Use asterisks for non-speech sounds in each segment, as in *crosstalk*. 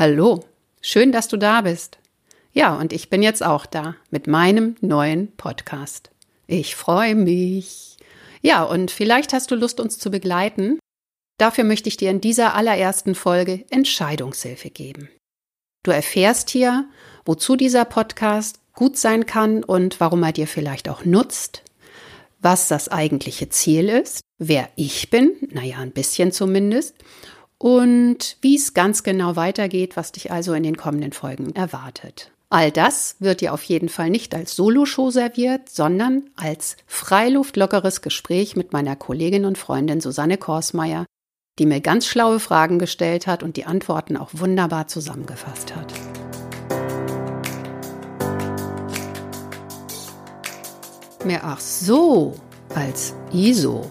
Hallo, schön, dass du da bist. Ja, und ich bin jetzt auch da mit meinem neuen Podcast. Ich freue mich. Ja, und vielleicht hast du Lust, uns zu begleiten. Dafür möchte ich dir in dieser allerersten Folge Entscheidungshilfe geben. Du erfährst hier, wozu dieser Podcast gut sein kann und warum er dir vielleicht auch nutzt, was das eigentliche Ziel ist, wer ich bin, naja, ein bisschen zumindest, und wie es ganz genau weitergeht, was dich also in den kommenden Folgen erwartet. All das wird dir auf jeden Fall nicht als Soloshow serviert, sondern als freiluftlockeres Gespräch mit meiner Kollegin und Freundin Susanne Korsmeier, die mir ganz schlaue Fragen gestellt hat und die Antworten auch wunderbar zusammengefasst hat. Mehr ach so als ISO.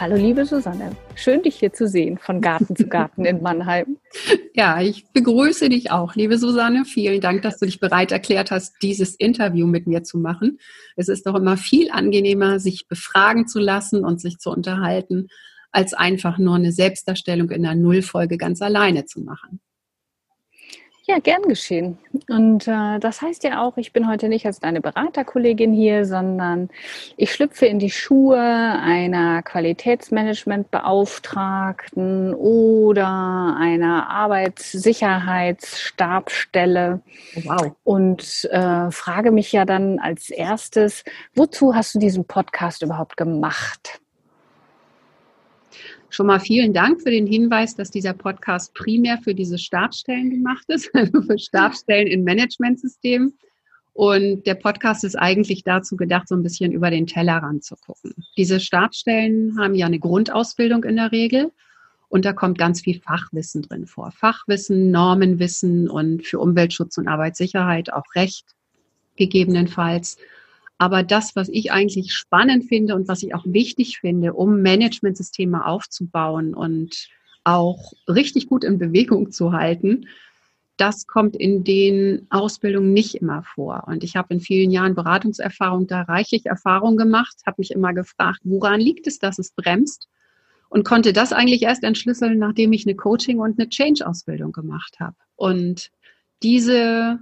Hallo liebe Susanne, schön dich hier zu sehen von Garten zu Garten in Mannheim. *laughs* Ja, ich begrüße dich auch, liebe Susanne. Vielen Dank, dass du dich bereit erklärt hast, dieses Interview mit mir zu machen. Es ist doch immer viel angenehmer, sich befragen zu lassen und sich zu unterhalten, als einfach nur eine Selbstdarstellung in der Nullfolge ganz alleine zu machen. Ja, gern geschehen. Und äh, das heißt ja auch, ich bin heute nicht als deine Beraterkollegin hier, sondern ich schlüpfe in die Schuhe einer Qualitätsmanagementbeauftragten oder einer Arbeitssicherheitsstabstelle. Wow. Und äh, frage mich ja dann als erstes, wozu hast du diesen Podcast überhaupt gemacht? Schon mal vielen Dank für den Hinweis, dass dieser Podcast primär für diese Stabstellen gemacht ist, also *laughs* für Stabstellen in Managementsystemen. Und der Podcast ist eigentlich dazu gedacht, so ein bisschen über den Tellerrand zu gucken. Diese Stabstellen haben ja eine Grundausbildung in der Regel. Und da kommt ganz viel Fachwissen drin vor. Fachwissen, Normenwissen und für Umweltschutz und Arbeitssicherheit auch Recht gegebenenfalls. Aber das, was ich eigentlich spannend finde und was ich auch wichtig finde, um Managementsysteme aufzubauen und auch richtig gut in Bewegung zu halten, das kommt in den Ausbildungen nicht immer vor. Und ich habe in vielen Jahren Beratungserfahrung da reichlich Erfahrung gemacht, habe mich immer gefragt, woran liegt es, dass es bremst? Und konnte das eigentlich erst entschlüsseln, nachdem ich eine Coaching- und eine Change-Ausbildung gemacht habe. Und diese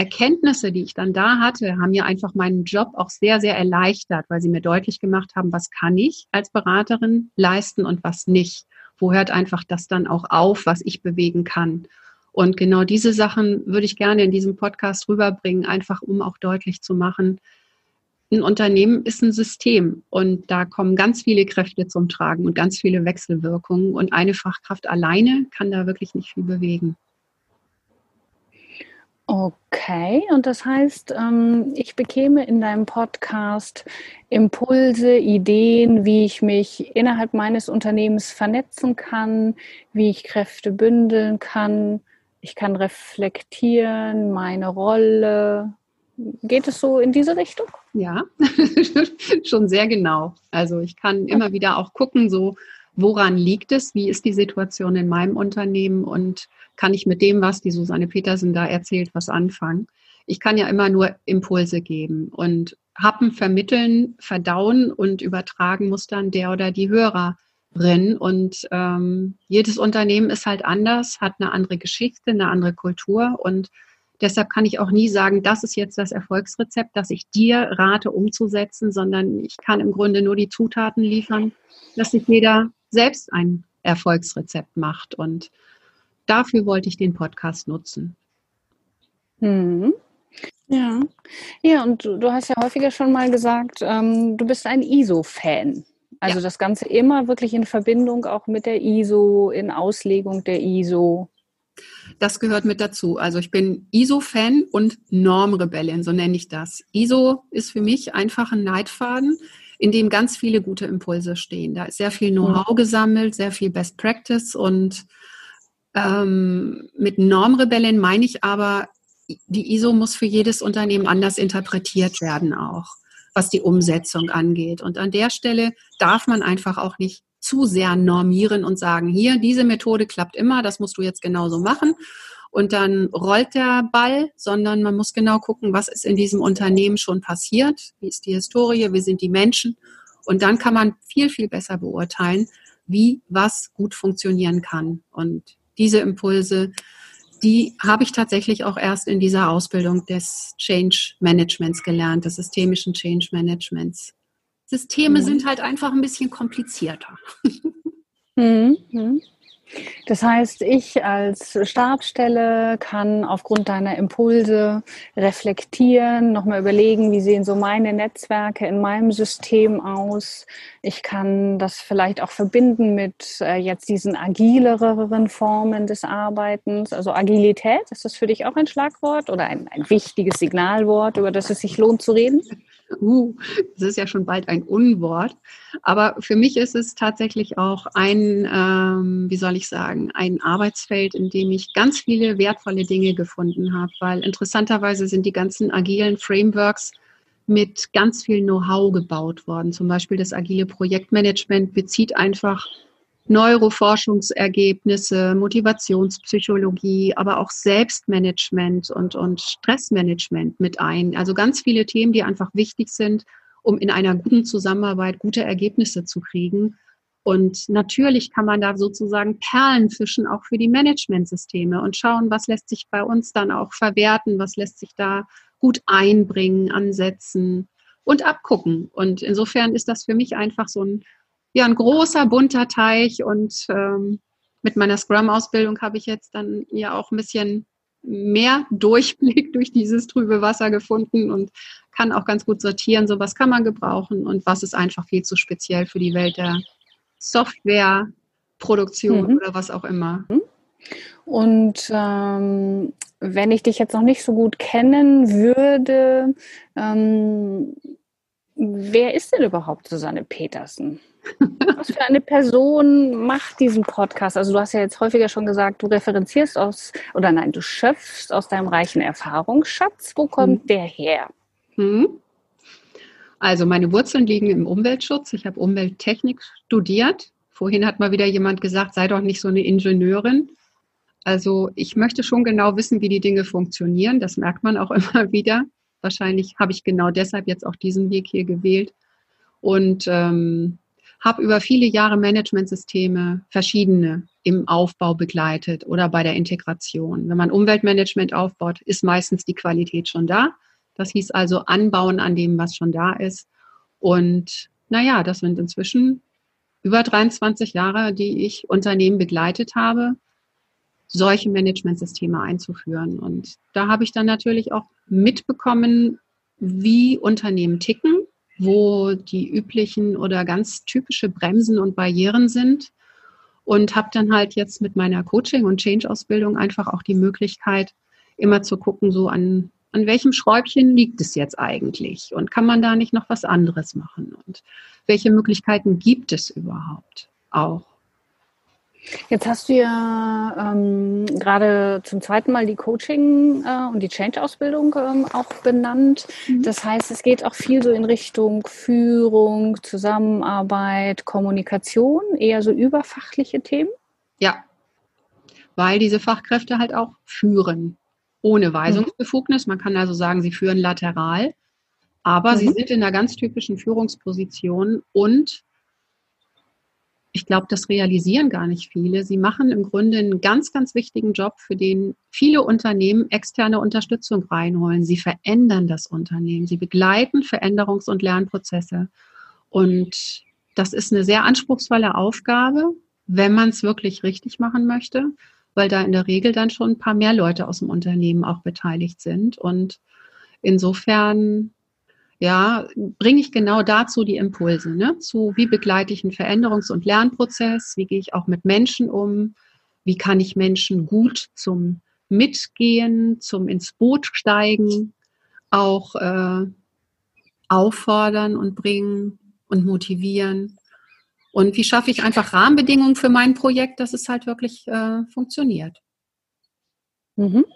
Erkenntnisse, die ich dann da hatte, haben mir einfach meinen Job auch sehr, sehr erleichtert, weil sie mir deutlich gemacht haben, was kann ich als Beraterin leisten und was nicht. Wo hört einfach das dann auch auf, was ich bewegen kann? Und genau diese Sachen würde ich gerne in diesem Podcast rüberbringen, einfach um auch deutlich zu machen, ein Unternehmen ist ein System und da kommen ganz viele Kräfte zum Tragen und ganz viele Wechselwirkungen und eine Fachkraft alleine kann da wirklich nicht viel bewegen. Okay, und das heißt, ähm, ich bekäme in deinem Podcast Impulse, Ideen, wie ich mich innerhalb meines Unternehmens vernetzen kann, wie ich Kräfte bündeln kann. Ich kann reflektieren, meine Rolle. Geht es so in diese Richtung? Ja, *laughs* schon sehr genau. Also ich kann immer wieder auch gucken, so woran liegt es, wie ist die Situation in meinem Unternehmen und kann ich mit dem, was die Susanne Petersen da erzählt, was anfangen. Ich kann ja immer nur Impulse geben und Happen vermitteln, verdauen und übertragen muss dann der oder die Hörerin. Und ähm, jedes Unternehmen ist halt anders, hat eine andere Geschichte, eine andere Kultur und Deshalb kann ich auch nie sagen, das ist jetzt das Erfolgsrezept, das ich dir rate umzusetzen, sondern ich kann im Grunde nur die Zutaten liefern, dass sich jeder selbst ein Erfolgsrezept macht. Und dafür wollte ich den Podcast nutzen. Mhm. Ja. Ja, und du, du, hast ja häufiger schon mal gesagt, ähm, du bist ein ISO-Fan. Also ja. das Ganze immer wirklich in Verbindung auch mit der ISO, in Auslegung der ISO. Das gehört mit dazu. Also ich bin ISO-Fan und Normrebellin, so nenne ich das. ISO ist für mich einfach ein Leitfaden, in dem ganz viele gute Impulse stehen. Da ist sehr viel Know-how gesammelt, sehr viel Best Practice und ähm, mit Normrebellen meine ich aber, die ISO muss für jedes Unternehmen anders interpretiert werden auch, was die Umsetzung angeht. Und an der Stelle darf man einfach auch nicht zu sehr normieren und sagen, hier, diese Methode klappt immer, das musst du jetzt genauso machen. Und dann rollt der Ball, sondern man muss genau gucken, was ist in diesem Unternehmen schon passiert, wie ist die Historie, wie sind die Menschen. Und dann kann man viel, viel besser beurteilen, wie was gut funktionieren kann. Und diese Impulse, die habe ich tatsächlich auch erst in dieser Ausbildung des Change Managements gelernt, des systemischen Change Managements. Systeme mhm. sind halt einfach ein bisschen komplizierter. *laughs* Mhm. Das heißt, ich als Stabstelle kann aufgrund deiner Impulse reflektieren, nochmal überlegen, wie sehen so meine Netzwerke in meinem System aus. Ich kann das vielleicht auch verbinden mit äh, jetzt diesen agileren Formen des Arbeitens. Also Agilität, ist das für dich auch ein Schlagwort oder ein, ein wichtiges Signalwort, über das es sich lohnt zu reden? Uh, das ist ja schon bald ein Unwort. Aber für mich ist es tatsächlich auch ein, ähm, wie soll ich sagen, ein Arbeitsfeld, in dem ich ganz viele wertvolle Dinge gefunden habe, weil interessanterweise sind die ganzen agilen Frameworks mit ganz viel Know-how gebaut worden. Zum Beispiel das agile Projektmanagement bezieht einfach Neuroforschungsergebnisse, Motivationspsychologie, aber auch Selbstmanagement und, und Stressmanagement mit ein. Also ganz viele Themen, die einfach wichtig sind, um in einer guten Zusammenarbeit gute Ergebnisse zu kriegen. Und natürlich kann man da sozusagen Perlen fischen, auch für die Managementsysteme und schauen, was lässt sich bei uns dann auch verwerten, was lässt sich da gut einbringen, ansetzen und abgucken. Und insofern ist das für mich einfach so ein ja ein großer bunter Teich und ähm, mit meiner Scrum-Ausbildung habe ich jetzt dann ja auch ein bisschen mehr *laughs* Durchblick durch dieses trübe Wasser gefunden und kann auch ganz gut sortieren, so was kann man gebrauchen und was ist einfach viel zu speziell für die Welt der Softwareproduktion mhm. oder was auch immer. Und ähm, wenn ich dich jetzt noch nicht so gut kennen würde, ähm, wer ist denn überhaupt Susanne Petersen? Was für eine Person macht diesen Podcast? Also du hast ja jetzt häufiger schon gesagt, du referenzierst aus, oder nein, du schöpfst aus deinem reichen Erfahrungsschatz. Wo kommt hm. der her? Hm. Also meine Wurzeln liegen im Umweltschutz. Ich habe Umwelttechnik studiert. Vorhin hat mal wieder jemand gesagt, sei doch nicht so eine Ingenieurin. Also ich möchte schon genau wissen, wie die Dinge funktionieren. Das merkt man auch *laughs* immer wieder. Wahrscheinlich habe ich genau deshalb jetzt auch diesen Weg hier gewählt. Und ähm, habe über viele Jahre Managementsysteme, verschiedene im Aufbau begleitet oder bei der Integration. Wenn man Umweltmanagement aufbaut, ist meistens die Qualität schon da. Das hieß also anbauen an dem, was schon da ist. Und naja, das sind inzwischen über 23 Jahre, die ich Unternehmen begleitet habe, solche Managementsysteme einzuführen. Und da habe ich dann natürlich auch mitbekommen, wie Unternehmen ticken wo die üblichen oder ganz typische Bremsen und Barrieren sind. Und habe dann halt jetzt mit meiner Coaching- und Change-Ausbildung einfach auch die Möglichkeit, immer zu gucken, so an, an welchem Schräubchen liegt es jetzt eigentlich? Und kann man da nicht noch was anderes machen? Und welche Möglichkeiten gibt es überhaupt auch? Jetzt hast du ja ähm, gerade zum zweiten Mal die Coaching äh, und die Change-Ausbildung ähm, auch benannt. Mhm. Das heißt, es geht auch viel so in Richtung Führung, Zusammenarbeit, Kommunikation, eher so überfachliche Themen. Ja, weil diese Fachkräfte halt auch führen, ohne Weisungsbefugnis. Man kann also sagen, sie führen lateral, aber mhm. sie sind in einer ganz typischen Führungsposition und ich glaube, das realisieren gar nicht viele. Sie machen im Grunde einen ganz, ganz wichtigen Job, für den viele Unternehmen externe Unterstützung reinholen. Sie verändern das Unternehmen. Sie begleiten Veränderungs- und Lernprozesse. Und das ist eine sehr anspruchsvolle Aufgabe, wenn man es wirklich richtig machen möchte, weil da in der Regel dann schon ein paar mehr Leute aus dem Unternehmen auch beteiligt sind. Und insofern ja, bringe ich genau dazu die Impulse, ne? zu wie begleite ich einen Veränderungs- und Lernprozess, wie gehe ich auch mit Menschen um, wie kann ich Menschen gut zum Mitgehen, zum ins Boot steigen, auch äh, auffordern und bringen und motivieren? Und wie schaffe ich einfach Rahmenbedingungen für mein Projekt, dass es halt wirklich äh, funktioniert? Mhm.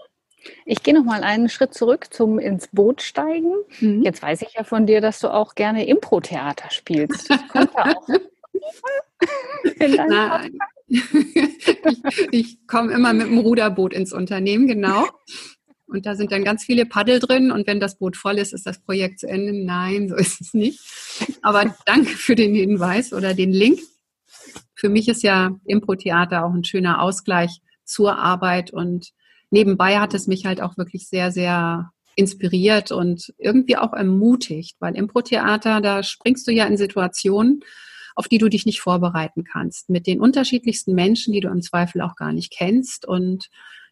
Ich gehe noch mal einen Schritt zurück zum ins Boot steigen. Mhm. Jetzt weiß ich ja von dir, dass du auch gerne Impro-Theater spielst. Das kommt da auch. *laughs* Nein. *laughs* ich, ich komme immer mit dem Ruderboot ins Unternehmen, genau. Und da sind dann ganz viele Paddel drin und wenn das Boot voll ist, ist das Projekt zu Ende. Nein, so ist es nicht. Aber danke für den Hinweis oder den Link. Für mich ist ja Impro-Theater auch ein schöner Ausgleich zur Arbeit und nebenbei hat es mich halt auch wirklich sehr, sehr inspiriert und irgendwie auch ermutigt, weil Impro-Theater, da springst du ja in Situationen, auf die du dich nicht vorbereiten kannst, mit den unterschiedlichsten Menschen, die du im Zweifel auch gar nicht kennst und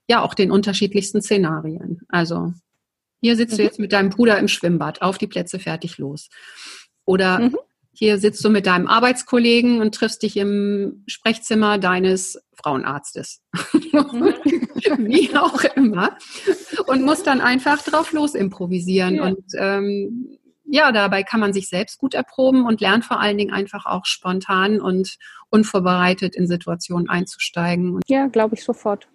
ja auch den unterschiedlichsten Szenarien. Also hier sitzt mhm. du jetzt mit deinem Bruder im Schwimmbad, auf die Plätze, fertig, los. Oder mhm. Hier sitzt du mit deinem Arbeitskollegen und triffst dich im Sprechzimmer deines Frauenarztes. Mhm. *laughs* Wie auch immer. Und musst dann einfach drauf los improvisieren. Ja. Und ähm, ja, dabei kann man sich selbst gut erproben und lernt vor allen Dingen einfach auch spontan und unvorbereitet in Situationen einzusteigen. Ja, glaube ich sofort.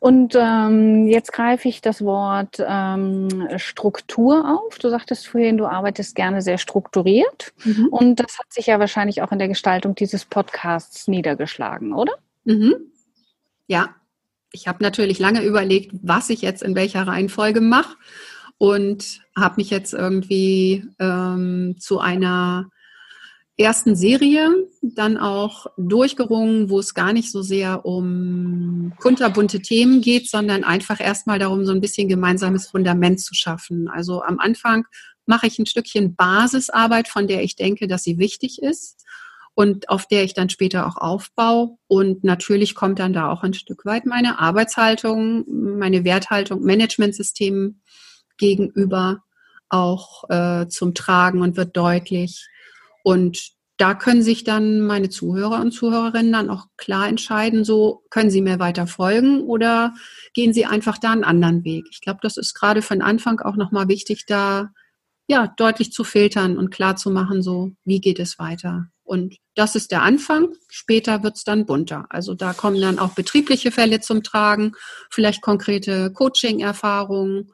Und ähm, jetzt greife ich das Wort ähm, Struktur auf. Du sagtest vorhin, du arbeitest gerne sehr strukturiert. Mhm. Und das hat sich ja wahrscheinlich auch in der Gestaltung dieses Podcasts niedergeschlagen, oder? Mhm. Ja, ich habe natürlich lange überlegt, was ich jetzt in welcher Reihenfolge mache und habe mich jetzt irgendwie ähm, zu einer ersten Serie dann auch durchgerungen, wo es gar nicht so sehr um kunterbunte Themen geht, sondern einfach erstmal darum, so ein bisschen gemeinsames Fundament zu schaffen. Also am Anfang mache ich ein Stückchen Basisarbeit, von der ich denke, dass sie wichtig ist und auf der ich dann später auch aufbaue. Und natürlich kommt dann da auch ein Stück weit meine Arbeitshaltung, meine Werthaltung, Managementsystem gegenüber auch äh, zum Tragen und wird deutlich. Und da können sich dann meine Zuhörer und Zuhörerinnen dann auch klar entscheiden, so können sie mir weiter folgen oder gehen sie einfach da einen anderen Weg. Ich glaube, das ist gerade von Anfang auch nochmal wichtig, da ja deutlich zu filtern und klar zu machen, so wie geht es weiter. Und das ist der Anfang. Später wird es dann bunter. Also da kommen dann auch betriebliche Fälle zum Tragen, vielleicht konkrete Coaching-Erfahrungen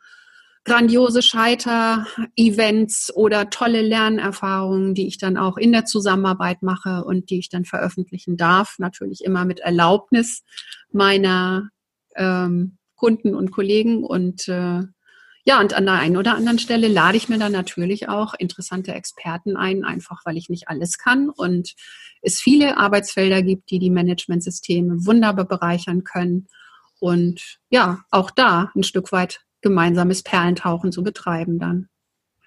grandiose Scheiter-Events oder tolle Lernerfahrungen, die ich dann auch in der Zusammenarbeit mache und die ich dann veröffentlichen darf. Natürlich immer mit Erlaubnis meiner ähm, Kunden und Kollegen. Und äh, ja, und an der einen oder anderen Stelle lade ich mir dann natürlich auch interessante Experten ein, einfach weil ich nicht alles kann und es viele Arbeitsfelder gibt, die die Managementsysteme wunderbar bereichern können. Und ja, auch da ein Stück weit gemeinsames Perlentauchen zu betreiben dann.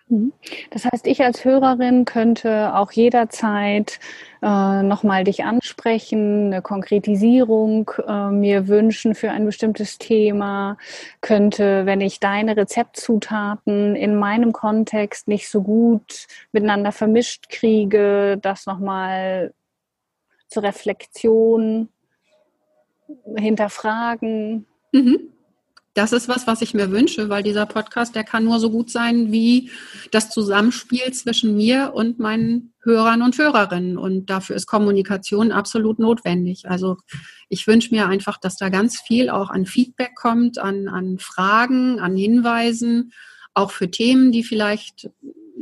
Mhm. Das heißt, ich als Hörerin könnte auch jederzeit äh, nochmal dich ansprechen, eine Konkretisierung äh, mir wünschen für ein bestimmtes Thema, könnte, wenn ich deine Rezeptzutaten in meinem Kontext nicht so gut miteinander vermischt kriege, das nochmal zur Reflexion hinterfragen. Mhm das ist was, was ich mir wünsche, weil dieser Podcast, der kann nur so gut sein wie das Zusammenspiel zwischen mir und meinen Hörern und Hörerinnen. Und dafür ist Kommunikation absolut notwendig. Also ich wünsche mir einfach, dass da ganz viel auch an Feedback kommt, an, an Fragen, an Hinweisen, auch für Themen, die vielleicht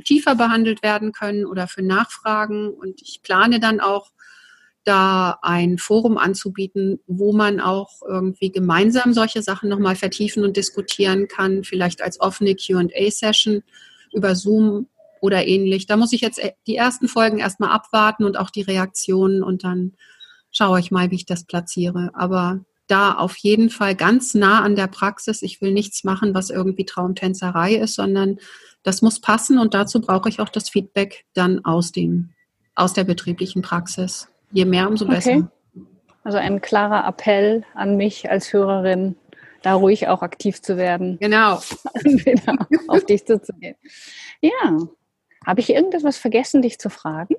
tiefer behandelt werden können oder für Nachfragen. Und ich plane dann auch da ein Forum anzubieten, wo man auch irgendwie gemeinsam solche Sachen nochmal vertiefen und diskutieren kann, vielleicht als offene QA-Session über Zoom oder ähnlich. Da muss ich jetzt die ersten Folgen erstmal abwarten und auch die Reaktionen und dann schaue ich mal, wie ich das platziere. Aber da auf jeden Fall ganz nah an der Praxis. Ich will nichts machen, was irgendwie Traumtänzerei ist, sondern das muss passen und dazu brauche ich auch das Feedback dann aus dem, aus der betrieblichen Praxis. Je mehr, umso besser. Okay. Also ein klarer Appell an mich als Hörerin, da ruhig auch aktiv zu werden. *laughs* Genau. auf dich zuzugehen. Ja. Habe ich irgendetwas vergessen, dich zu fragen?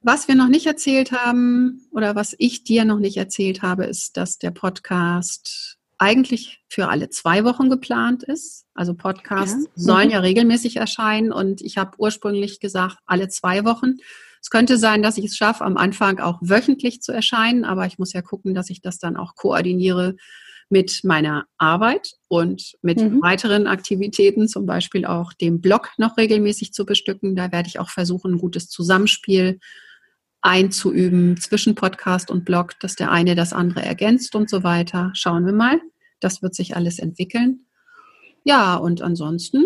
Was wir noch nicht erzählt haben oder was ich dir noch nicht erzählt habe, ist, dass der Podcast eigentlich für alle zwei Wochen geplant ist. Also Podcasts ja. sollen mhm. ja regelmäßig erscheinen und ich habe ursprünglich gesagt, alle zwei Wochen. Es könnte sein, dass ich es schaffe, am Anfang auch wöchentlich zu erscheinen, aber ich muss ja gucken, dass ich das dann auch koordiniere mit meiner Arbeit und mit mhm. weiteren Aktivitäten, zum Beispiel auch dem Blog noch regelmäßig zu bestücken. Da werde ich auch versuchen, ein gutes Zusammenspiel einzuüben zwischen Podcast und Blog, dass der eine das andere ergänzt und so weiter. Schauen wir mal. Das wird sich alles entwickeln. Ja, und ansonsten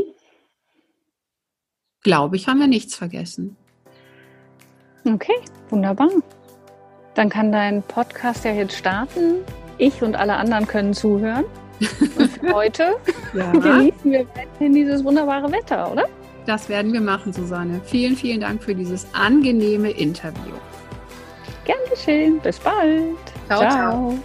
glaube ich, haben wir nichts vergessen. Okay, wunderbar. Dann kann dein Podcast ja jetzt starten. Ich und alle anderen können zuhören. Und für *laughs* heute ja. genießen wir weiterhin dieses wunderbare Wetter, oder? Das werden wir machen, Susanne. Vielen, vielen Dank für dieses angenehme Interview. Gern geschehen. Bis bald. ciao. ciao. ciao.